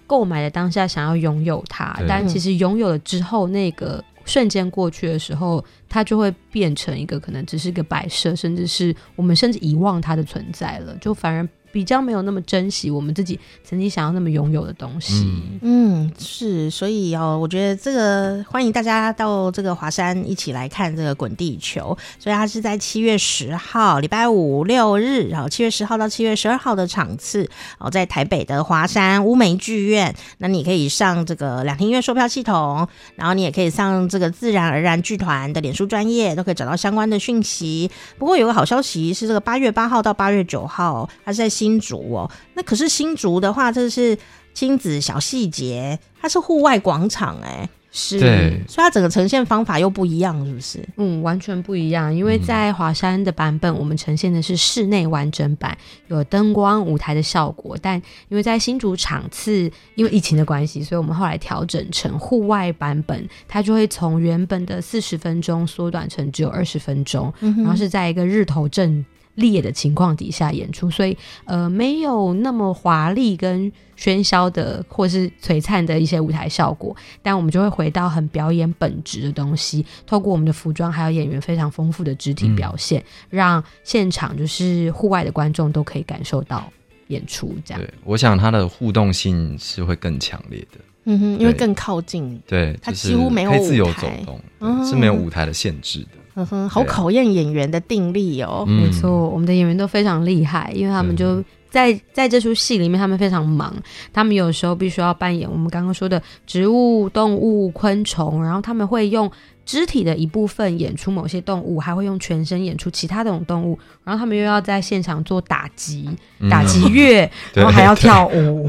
B: 购买的当下想要拥有它，但其实拥有了之后那个。瞬间过去的时候，它就会变成一个可能只是个摆设，甚至是我们甚至遗忘它的存在了，就反而。比较没有那么珍惜我们自己曾经想要那么拥有的东西。
A: 嗯，嗯，是，所以哦，我觉得这个欢迎大家到这个华山一起来看这个滚地球。所以它是在七月十号礼拜五六日，然后七月十号到七月十二号的场次哦，在台北的华山乌梅剧院。那你可以上这个两厅院售票系统，然后你也可以上这个自然而然剧团的脸书专业，都可以找到相关的讯息。不过有个好消息是，这个八月八号到八月九号，它是在。新竹哦，那可是新竹的话，这是亲子小细节，它是户外广场哎，
B: 是，
A: 所以它整个呈现方法又不一样，是不是？
B: 嗯，完全不一样。因为在华山的版本，我们呈现的是室内完整版，有灯光舞台的效果，但因为在新竹场次，因为疫情的关系，所以我们后来调整成户外版本，它就会从原本的四十分钟缩短成只有二十分钟，嗯，然后是在一个日头正烈的情况底下演出，所以呃没有那么华丽跟喧嚣的，或是璀璨的一些舞台效果，但我们就会回到很表演本质的东西，透过我们的服装还有演员非常丰富的肢体表现，嗯，让现场就是户外的观众都可以感受到演出。这样，
C: 对，我想它的互动性是会更强烈的，
A: 嗯哼，因为更靠近，
C: 对，
A: 它几乎没有
C: 自由走动，嗯，是没有舞台的限制的。
A: 嗯哼，好考验演员的定力哦。
B: 没错，我们的演员都非常厉害，因为他们就在在这出戏里面，他们非常忙。他们有时候必须要扮演我们刚刚说的植物、动物、昆虫，然后他们会用肢体的一部分演出某些动物，还会用全身演出其他的种动物。然后他们又要在现场做打击、打击乐，然后还要跳舞，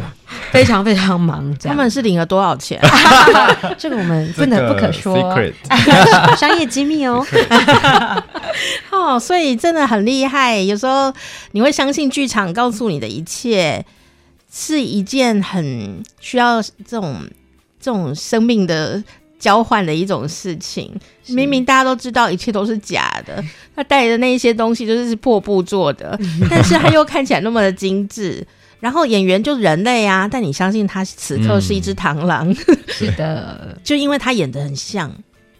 B: 非常非常忙。
A: 他们是领了多少钱？
B: 这个我们不能不可说，商业机密哦。
A: 哦，所以真的很厉害。有时候你会相信剧场告诉你的一切是一件很需要这种这种生命的。交换的一种事情，明明大家都知道一切都是假的，他带的那一些东西就是破布做的，但是他又看起来那么的精致。然后演员就是人类啊，但你相信他此刻是一只螳螂？嗯、
B: 是的，
A: 就因为他演的很像，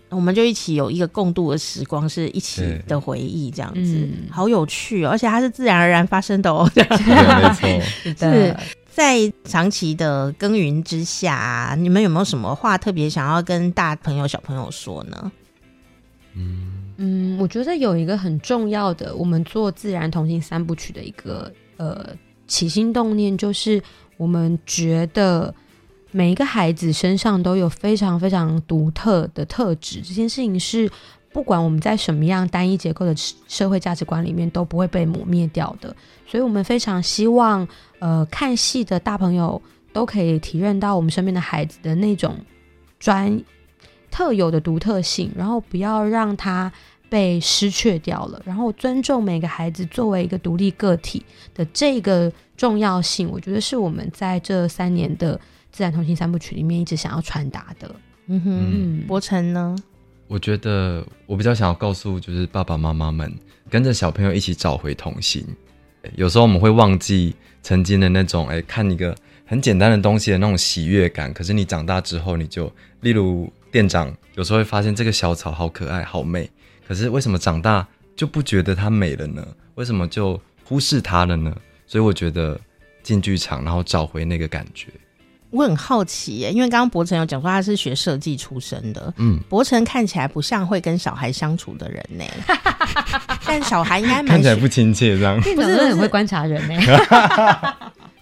A: 我们就一起有一个共度的时光，是一起的回忆，这样子，嗯、好有趣哦！而且它是自然而然发生的哦，这样子
C: 对，没错，
A: 是的。在长期的耕耘之下，你们有没有什么话特别想要跟大朋友、小朋友说呢？
B: 嗯嗯，我觉得有一个很重要的，我们做自然同行三部曲的一个呃起心动念，就是我们觉得每一个孩子身上都有非常非常独特的特质，这件事情是。不管我们在什么样单一结构的社会价值观里面，都不会被抹灭掉的。所以，我们非常希望，呃，看戏的大朋友都可以体验到我们身边的孩子的那种专特有的独特性，然后不要让他被失去掉了。然后，尊重每个孩子作为一个独立个体的这个重要性，我觉得是我们在这三年的自然同行三部曲里面一直想要传达的。
A: 嗯哼，柏成呢？
C: 我觉得我比较想要告诉，就是爸爸妈妈们跟着小朋友一起找回童心。有时候我们会忘记曾经的那种，哎，看一个很简单的东西的那种喜悦感。可是你长大之后，你就，例如店长有时候会发现这个小草好可爱、好美，可是为什么长大就不觉得它美了呢？为什么就忽视它了呢？所以我觉得进剧场，然后找回那个感觉。
A: 我很好奇耶，因为刚刚博成有讲说他是学设计出身的，嗯，柏成看起来不像会跟小孩相处的人呢，但小孩应该
C: 看起来不亲切这样，
B: 不是很会观察人呢，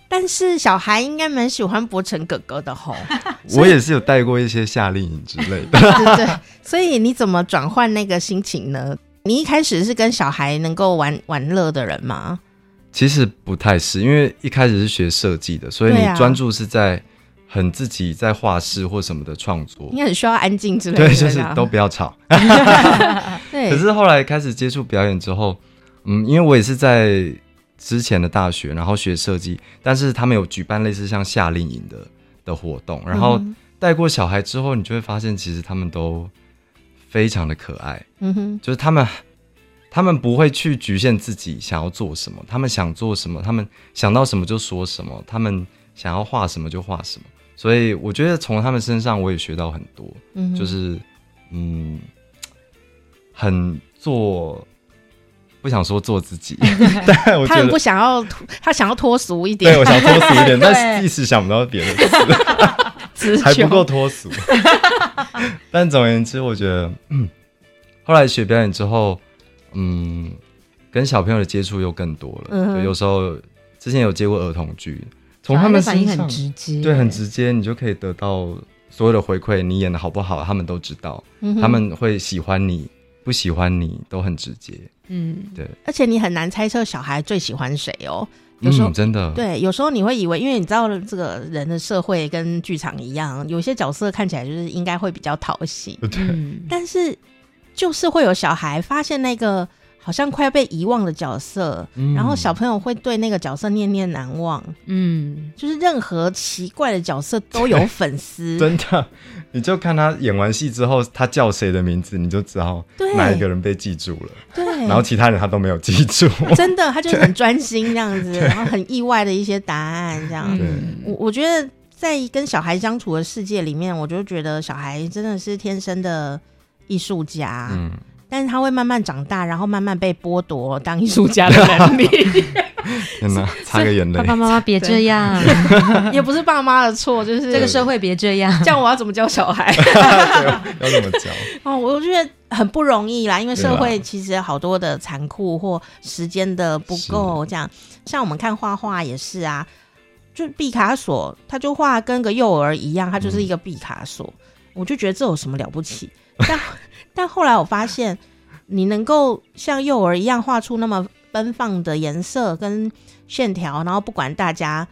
A: 但是小孩应该蛮喜欢博成哥哥的吼，
C: 我也是有带过一些夏令营之类的，
A: 对对对，所以你怎么转换那个心情呢？你一开始是跟小孩能够玩玩乐的人吗？
C: 其实不太是，因为一开始是学设计的，所以你专注是在。很自己在画室或什么的创作，
A: 你很需要安静之类的。
C: 对，就是都不要吵。对。可是后来开始接触表演之后，嗯，因为我也是在之前的大学，然后学设计，但是他们有举办类似像夏令营的的活动，然后带过小孩之后，你就会发现其实他们都非常的可爱，嗯哼，就是他们他们不会去局限自己想要做什么，他们想做什么，他们想到什么就说什么，他们想要画什么就画什么，所以我觉得从他们身上我也学到很多，嗯，就是嗯，很做。不想说做自己，但我觉得他
A: 很不想要，他想要脱俗一点。
C: 对，我想脱俗一点，但是一时想不到别的词，还不够脱俗。但总而言之，我觉得，嗯，后来学表演之后，嗯，跟小朋友的接触又更多了。嗯，有时候之前有接过儿童剧，从他们
B: 反应很直接，
C: 对，很直接，你就可以得到所有的回馈。你演的好不好，他们都知道，他们会喜欢你，不喜欢你都很直接。嗯，对，
A: 而且你很难猜测小孩最喜欢谁哦。有时候、
C: 嗯、真的，
A: 对，有时候你会以为，因为你知道这个人的社会跟剧场一样，有些角色看起来就是应该会比较讨喜，
C: 对，
A: 但是就是会有小孩发现那个。好像快要被遗忘的角色，嗯，然后小朋友会对那个角色念念难忘。嗯，就是任何奇怪的角色都有粉丝，
C: 真的。你就看他演完戏之后，他叫谁的名字，你就知道哪一个人被记住了。
A: 对，
C: 然后其他人他都没有记住。
A: 真的，他就是很专心这样子，然后很意外的一些答案这样。我我觉得在跟小孩相处的世界里面，我就觉得小孩真的是天生的艺术家。嗯。但是他会慢慢长大，然后慢慢被剥夺当艺术家的能力。
C: 天哪，擦个眼泪！
B: 爸爸妈妈别这样，
A: 也不是爸妈的错，就是
B: 这个社会别这样。
A: 这样我要怎么教小孩？
C: 要怎么教？
A: 哦，我觉得很不容易啦，因为社会其实好多的残酷或时间的不够。这样，像我们看画画也是啊，就毕卡索，他就画跟个幼儿一样，他就是一个毕卡索。嗯、我就觉得这有什么了不起？但但后来我发现，你能够像幼儿一样画出那么奔放的颜色跟线条，然后不管大家，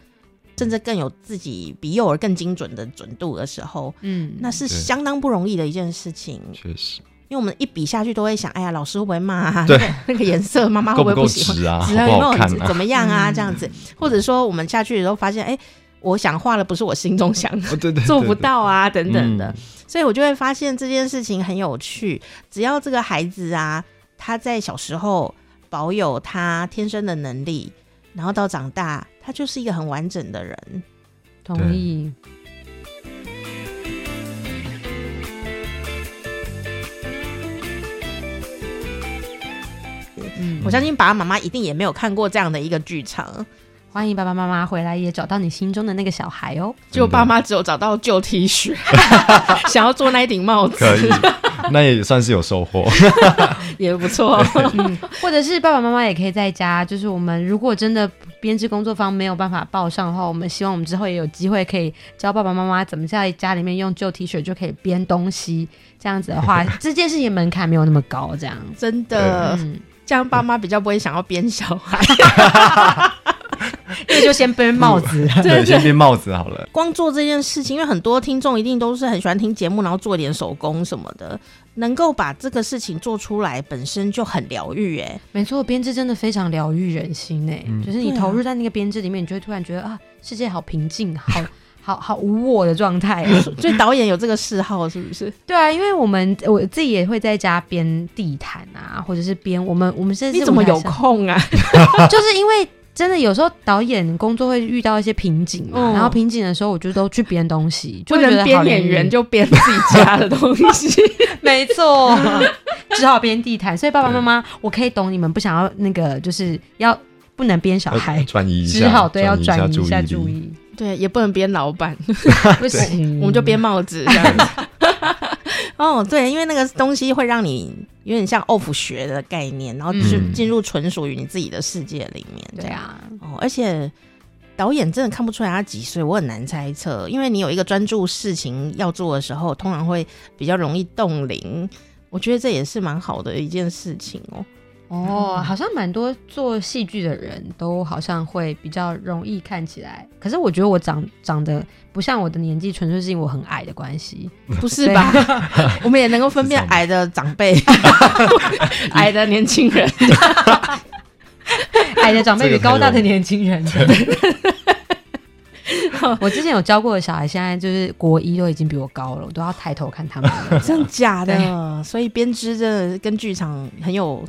A: 甚至更有自己比幼儿更精准的准度的时候，嗯，那是相当不容易的一件事情。
C: 确实，
A: 因为我们一笔下去都会想，哎呀，老师会不会骂啊？对，那个颜色，妈妈会不会不喜欢
C: 啊？有没有
A: 怎么样啊？这样子，或者说我们下去的时候发现，哎，我想画的不是我心中想的，做不到啊，等等的。所以我就会发现这件事情很有趣。只要这个孩子啊，他在小时候保有他天生的能力，然后到长大，他就是一个很完整的人。
B: 同意。
A: 嗯，我相信爸爸妈妈一定也没有看过这样的一个剧场。
B: 欢迎爸爸妈妈回来，也找到你心中的那个小孩哦。
A: 就爸妈只有找到旧 T 恤，想要做那一顶帽子，
C: 可以，那也算是有收获，
A: 也不错。
B: 嗯，或者是爸爸妈妈也可以在家，就是我们如果真的编织工作坊没有办法报上的话，我们希望我们之后也有机会可以教爸爸妈妈怎么在家里面用旧 T 恤就可以编东西。这样子的话，这件事情门槛没有那么高，这样
A: 真的，嗯，这样爸妈比较不会想要编小孩。
B: 那就先编帽子，
C: 对，先编帽子好了。
A: 光做这件事情，因为很多听众一定都是很喜欢听节目，然后做一点手工什么的，能够把这个事情做出来，本身就很疗愈。哎，
B: 没错，编织真的非常疗愈人心。哎、嗯，就是你投入在那个编织里面，你就会突然觉得啊，世界好平静，好 好好无我的状态。
A: 所以导演有这个嗜好是不是？
B: 对啊，因为我们我自己也会在家编地毯啊，或者是编我们我们现在
A: 你怎么有空啊？
B: 就是因为。真的有时候导演工作会遇到一些瓶颈，嗯，然后瓶颈的时候，我就都去编东西，
A: 不能编演员就编自己家的东西，
B: 没错，只好编地毯。所以爸爸妈妈，我可以懂你们不想要那个，就是要不能编小孩，
C: 转移一下，
B: 只好对要转移一下注意，
A: 对，也不能编老板，不行，我们就编帽子这样子。哦，对，因为那个东西会让你有点像 off 学的概念，然后就是进入纯属于你自己的世界里面。
B: 对啊，
A: 哦，而且导演真的看不出来他几岁，我很难猜测，因为你有一个专注事情要做的时候，通常会比较容易冻龄。我觉得这也是蛮好的一件事情哦。
B: 哦，好像蛮多做戏剧的人都好像会比较容易看起来，可是我觉得我长长得不像我的年纪，纯粹是因为我很矮的关系，
A: 不是吧？我们也能够分辨矮的长辈，矮的年轻人。
B: 矮的长辈比高大的年轻人。我之前有教过的小孩，现在就是国一都已经比我高了，我都要抬头看他们。
A: 真的假的？所以编织真的跟剧场很有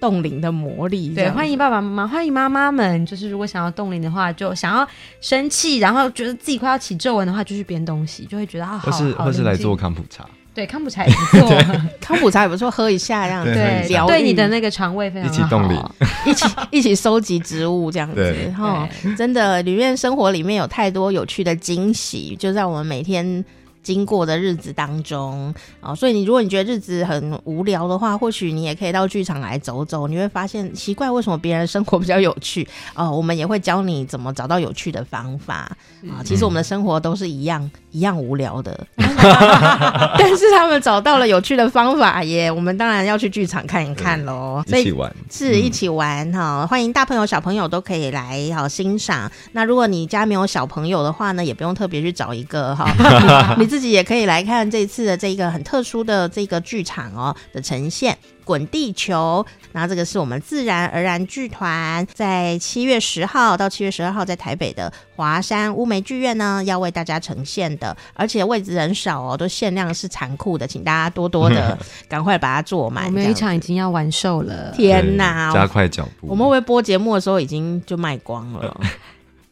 A: 冻龄的魔力。
B: 对，欢迎爸爸妈妈，欢迎妈妈们。就是如果想要冻龄的话，就想要生气，然后觉得自己快要起皱纹的话，就去编东西，就会觉得啊，好。或
C: 是或是来做康普茶。
B: 对，康普茶也 不错，
A: 康普茶也不错，喝一下这样子，
B: 对，对你的那个肠胃非常好。
C: 一起冻龄，
A: 一起一起收集植物这样子，哈，真的，里面生活里面有太多有趣的惊喜，就在我们每天。经过的日子当中啊，所以你如果你觉得日子很无聊的话，或许你也可以到剧场来走走，你会发现奇怪，为什么别人的生活比较有趣哦，我们也会教你怎么找到有趣的方法啊。其实我们的生活都是一样一样无聊的，但是他们找到了有趣的方法耶。我们当然要去剧场看一看喽，
C: 一起玩
A: 是一起玩哈，欢迎大朋友小朋友都可以来好欣赏。那如果你家没有小朋友的话呢，也不用特别去找一个哈，你。自己也可以来看这次的这个很特殊的这个剧场哦的呈现，《滚地球》。那这个是我们自然而然剧团在七月十号到七月十二号在台北的华山乌梅剧院呢，要为大家呈现的，而且位置人少哦，都限量是残酷的，请大家多多的赶快把它坐满。
B: 我们有一场已经要完售了，
A: 天哪！
C: 加快脚步。
A: 我们会播节目的时候已经就卖光了？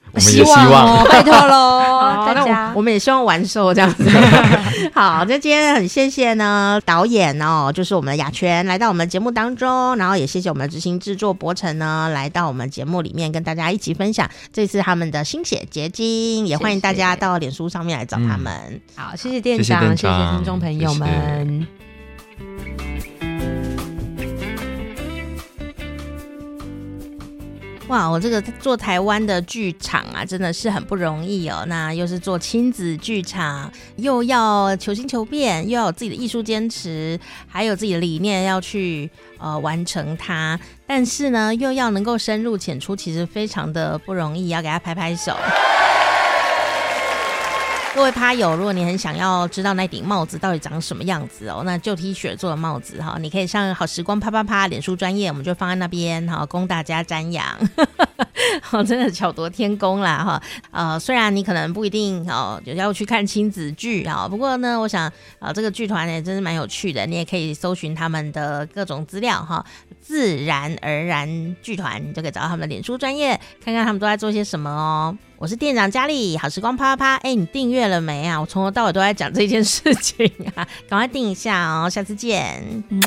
C: 我们也希望，哦
B: 拜托喽，大家，
A: 我们也希望完售这样子。好，那今天很谢谢呢导演哦，就是我们的雅泉来到我们的节目当中，然后也谢谢我们的执行制作博成呢来到我们节目里面跟大家一起分享这次他们的心血结晶，也欢迎大家到脸书上面来找他们。嗯、
B: 好，谢谢店长，谢谢，谢谢听众朋友们。谢谢
A: 哇，我这个做台湾的剧场啊，真的是很不容易哦。那又是做亲子剧场，又要求新求变，又要有自己的艺术坚持，还有自己的理念要去呃完成它。但是呢，又要能够深入浅出，其实非常的不容易，要给他拍拍手。各位趴友，如果你很想要知道那顶帽子到底长什么样子哦，那旧 T 恤做的帽子哈，你可以上好时光啪啪啪脸书专业，我们就放在那边哈，供大家瞻仰。哦，真的巧夺天工啦哈！呃，虽然你可能不一定哦要去看亲子剧啊，不过呢，我想啊、这个剧团也真是蛮有趣的，你也可以搜寻他们的各种资料哈。自然而然剧团，你就可以找到他们的脸书专业，看看他们都在做些什么哦。我是店长佳丽，好时光啪啪啪，哎，你订阅了没啊？我从头到尾都在讲这件事情啊，赶快订一下哦，下次见，嗯。